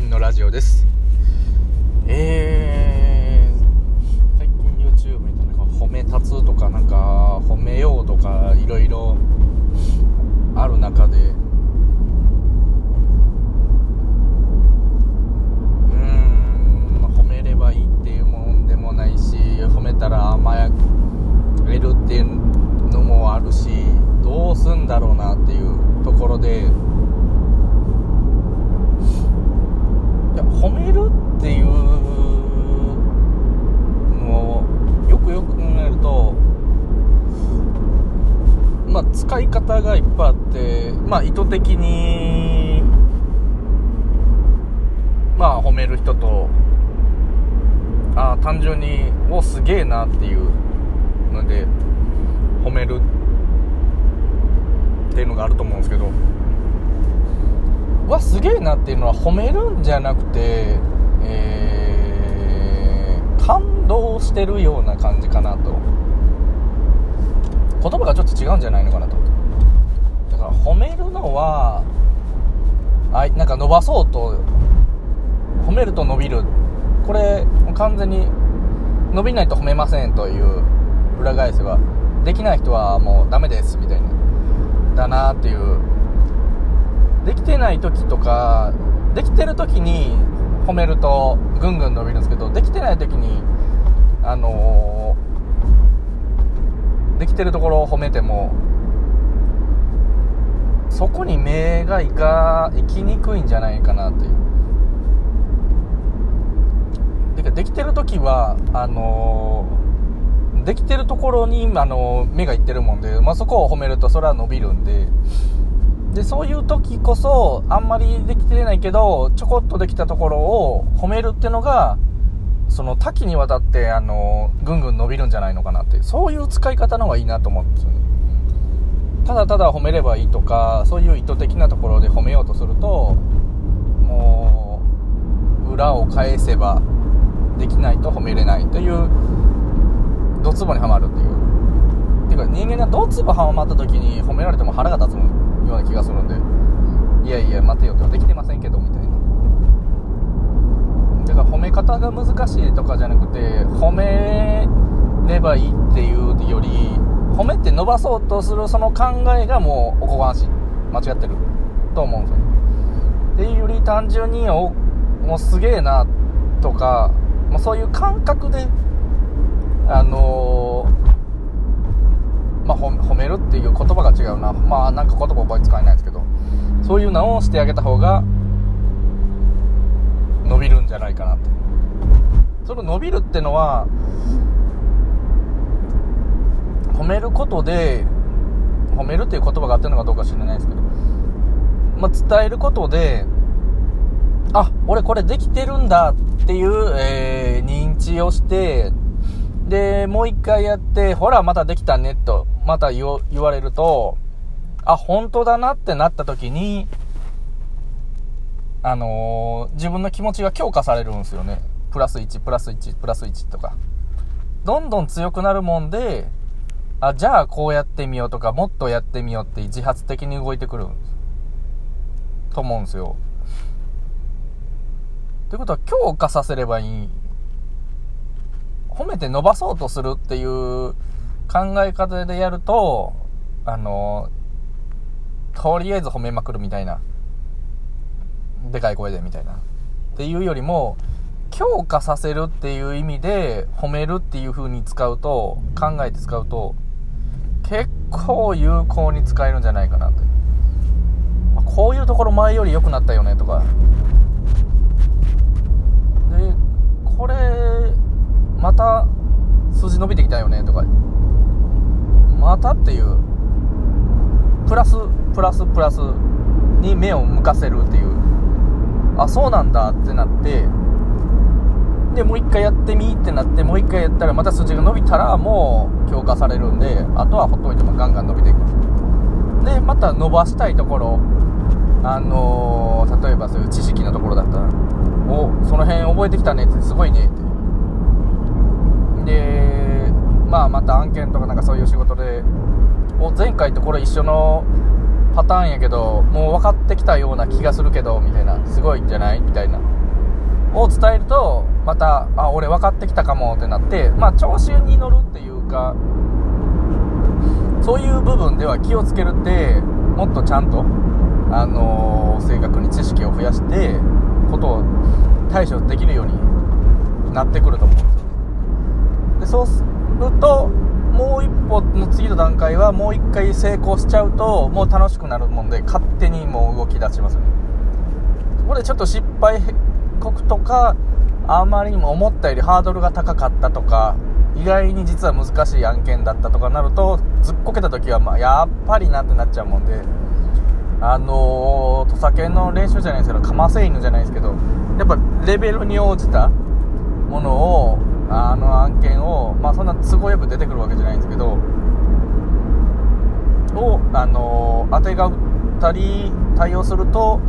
弦のラジオです。えー、最近 YouTube みたいなんか褒め立つとかなんか褒めようとかいろいろある中でまあ意図的にまあ褒める人とあ単純におすげえなっていうので褒めるっていうのがあると思うんですけどわすげえなっていうのは褒めるんじゃなくて、えー、感動してるような感じかなと。言葉がちょっと違うんじゃないのかなと。か褒めるのはあなんか伸ばそうと褒めると伸びる。これ完全に伸びないと褒めませんという裏返せばできない人はもうダメですみたいな。だなっていう。できてない時とかできてる時に褒めるとぐんぐん伸びるんですけどできてない時にあのー、できてるところを褒めてもそこに目がいか行きにくいんじゃないかなっていう。でかできてる時はあの、できてるところに、あの、目がいってるもんで、まあ、そこを褒めるとそれは伸びるんで。でそういう時こそあんまりできてないけどちょこっとできたところを褒めるっていうのがその多岐にわたってあのぐんぐん伸びるんじゃないのかなってそういう使い方の方がいいなと思うんですよね。ただただ褒めればいいとかそういう意図的なところで褒めようとするともう裏を返せばできないと褒めれないというドツボにはまるっていう。ていうか人間がドツボはまった時に褒められても腹が立つような気がするんでいやいや待てよとできてませんけどみたいな。だから褒め方が難しいとかじゃなくて褒めればいいっていうより褒めて伸ばそうとするその考えがもうおこがましい。間違ってる。と思うんですよっていうより単純におもうすげえなとかもうそういう感覚であのーまあ、褒めるっていう言葉が違うな。まあなんか言葉覚え使えないですけど。そういうのをしてあげた方が伸びるんじゃないかなって。その伸びるってのは褒めることで褒めるっていう言葉があってるのかどうか知らないですけど、まあ、伝えることであ俺これできてるんだっていう、えー、認知をしてで、もう一回やって、ほら、またできたね、と、また言われると、あ、本当だなってなった時に、あのー、自分の気持ちが強化されるんですよね。プラス1、プラス1、プラス1とか。どんどん強くなるもんで、あ、じゃあこうやってみようとか、もっとやってみようって自発的に動いてくると思うんですよ。ということは強化させればいい褒めて伸ばそうとするっていう考え方でやると、あの、とりあえず褒めまくるみたいな。でかい声でみたいな。っていうよりも、強化させるっていう意味で褒めるっていう風に使うと、考えて使うと、結構有効に使えるんじゃないかなと。まこういうところ前より良くなったよねとか。で、これ、また数字伸びてきたよねとかまたっていうプラスプラスプラスに目を向かせるっていうあそうなんだってなってでもう一回やってみってなってもう一回やったらまた数字が伸びたらもう強化されるんであとはほっといてもガンガン伸びていく。でまた伸ばしたいところあのー、例えばそういう知識のところだったらおその辺覚えてきたねってすごいねって。でまあまた案件とかなんかそういう仕事でお前回とこれ一緒のパターンやけどもう分かってきたような気がするけどみたいな。すごいんじゃないみたいな。を伝えるとまたあ俺分かってきたかもってなってまあ調子に乗るっていうかそういう部分では気をつけるってもっとちゃんと、あのー、正確に知識を増やしてことを対処できるようになってくると思うんですよでそうするともう一歩の次の段階はもう一回成功しちゃうともう楽しくなるもんで勝手にもう動き出しますよね。こでちょっと失敗国とかあまりにも思ったよりハードルが高かったとか意外に実は難しい案件だったとかなるとずっこけた時はまあやっぱりなってなっちゃうもんであのー、土佐犬の練習じゃないですけどかませ犬じゃないですけどやっぱレベルに応じたものをあの案件をまあそんな都合よく出てくるわけじゃないんですけどをあのー、当てがったり対応すると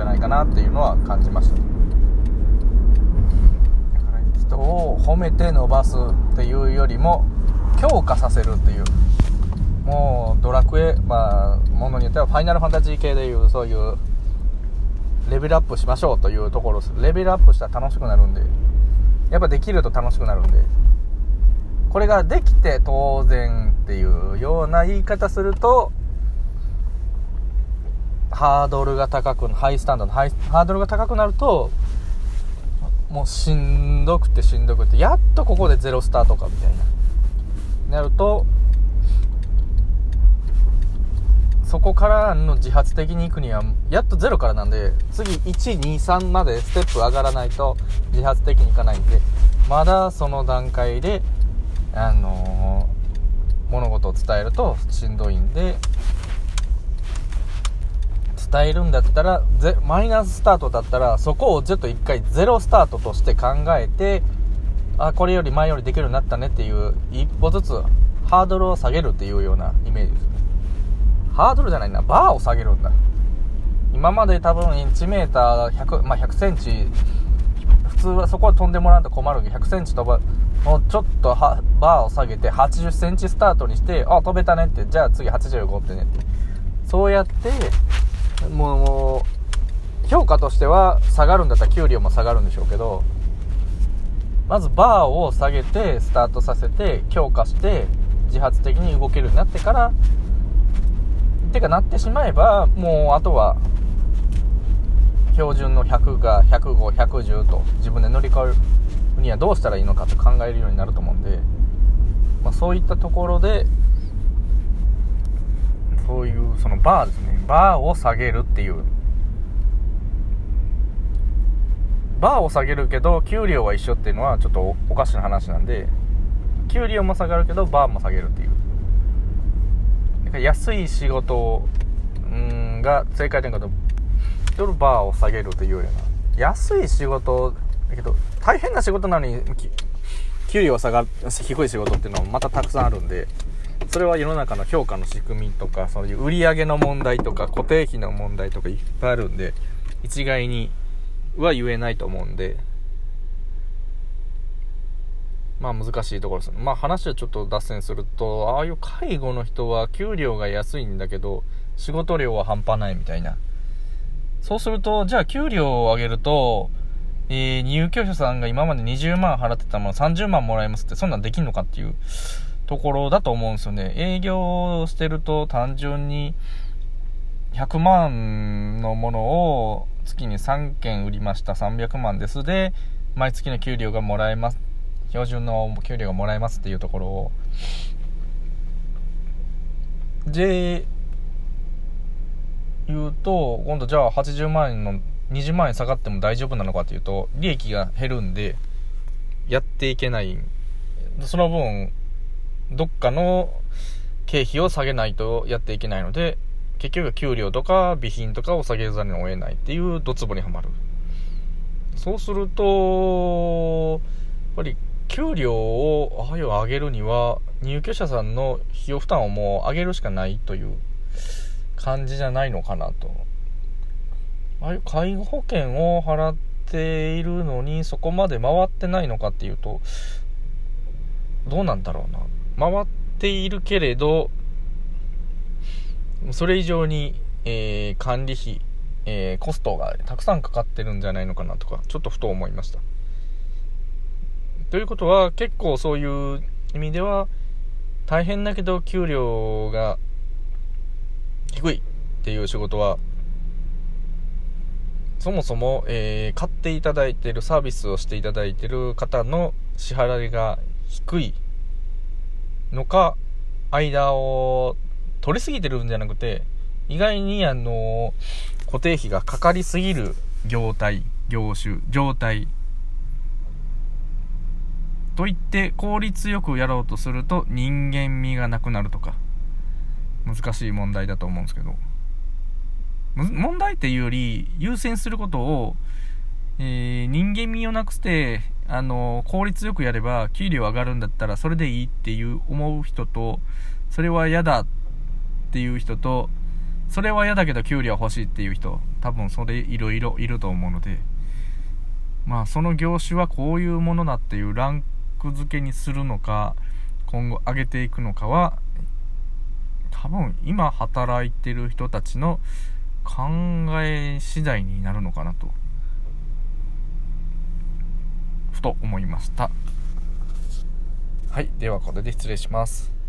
じゃないかなっていうのは感じました。だから人を褒めて伸ばすっていうよりも強化させるっていう。もうドラクエまあものによってはファイナルファンタジー系でいうそういうレベルアップしましょうというところレベルアップしたら楽しくなるんで。やっぱできると楽しくなるんで。これができて当然っていうような言い方するとハードルが高くハイスタンダードハイハードルが高くなるともうしんどくてしんどくてやっとここでゼロスタートかみたいな。なるとそこからの自発的に行くにはやっとゼロからなんで次123までステップ上がらないと自発的にいかないんでまだその段階であのー、物事を伝えるとしんどいんで伝えるんだったらマイナススタートだったらそこをちょっと1回ゼロスタートとして考えてあこれより前よりできるようになったねっていう一歩ずつハードルを下げるっていうようなイメージですハードルじゃないな、バーを下げるんだ。今まで多分1メーター100、まあ、100センチ、普通はそこは飛んでもらうと困るけど、100センチ飛ば、もうちょっとバーを下げて80センチスタートにして、あ、飛べたねって、じゃあ次85ってねって。そうやって、もう、評価としては下がるんだったら給料も下がるんでしょうけど、まずバーを下げて、スタートさせて、強化して、自発的に動けるようになってから、てかなってしまえばもうあとは標準の100が105110と自分で乗り換えるにはどうしたらいいのかと考えるようになると思うんで、まあ、そういったところでそういうそのバーですね。バーを下げるっていう。バーを下げるけど給料は一緒っていうのはちょっとおかしな話なんで給料も下がるけどバーも下げるっていう。か安い仕事んが正解点かと夜バーを下げるというような。安い仕事だけど大変な仕事なのに給料下がる低い仕事っていうのはまたたくさんあるんで。それは世の中の評価の仕組みとかそういう売り上げの問題とか固定費の問題とかいっぱいあるんで一概には言えないと思うんでまあ難しいところです。まあ話はちょっと脱線すると、ああいう介護の人は給料が安いんだけど、仕事量は半端ないみたいな。そうすると、じゃあ給料を上げると、えー、入居者さんが今まで20万払ってたもの30万もらえますって、そんなんできんのかっていうところだと思うんですよね。営業してると単純に100万のものを月に3件売りました。300万です。で、毎月の給料がもらえます。標準の給料がもらえますっていうところをで言うと今度じゃあ80万円の20万円下がっても大丈夫なのかというと利益が減るんでやっていけないその分どっかの経費を下げないとやっていけないので結局給料とか備品とかを下げざるを得ないっていうドツボにはまる。そうするとやっぱり給料をああいう上げるには入居者さんの費用負担をもう上げるしかないという感じじゃないのかなと。ああいう介護保険を払っているのにそこまで回ってないのかっていうとどうなんだろうな。回っているけれどそれ以上に、えー、管理費えー、コストがたくさんかかってるんじゃないのかなとか、ちょっとふと思いました。ということは、結構そういう意味では、大変だけど給料が低いっていう仕事は、そもそも、えー、買っていただいてる、サービスをしていただいてる方の支払いが低いのか、間を取りすぎてるんじゃなくて、意外にあの、固定費がかかりすぎる業態、業種、状態。といって効率よくやろうとすると人間味がなくなるとか、難しい問題だと思うんですけど。問題っていうより優先することを、えー、人間味をなくしてあの効率よくやれば給料上がるんだったらそれでいいっていう思う人とそれは嫌だっていう人とそれは嫌だけど給料欲しいっていう人多分それいろいろいると思うのでまあその業種はこういうものだっていうランク付けにするのか今後上げていくのかは多分今働いてる人たちの考え次第になるのかなと。ふと思いました。はいではこれで失礼します。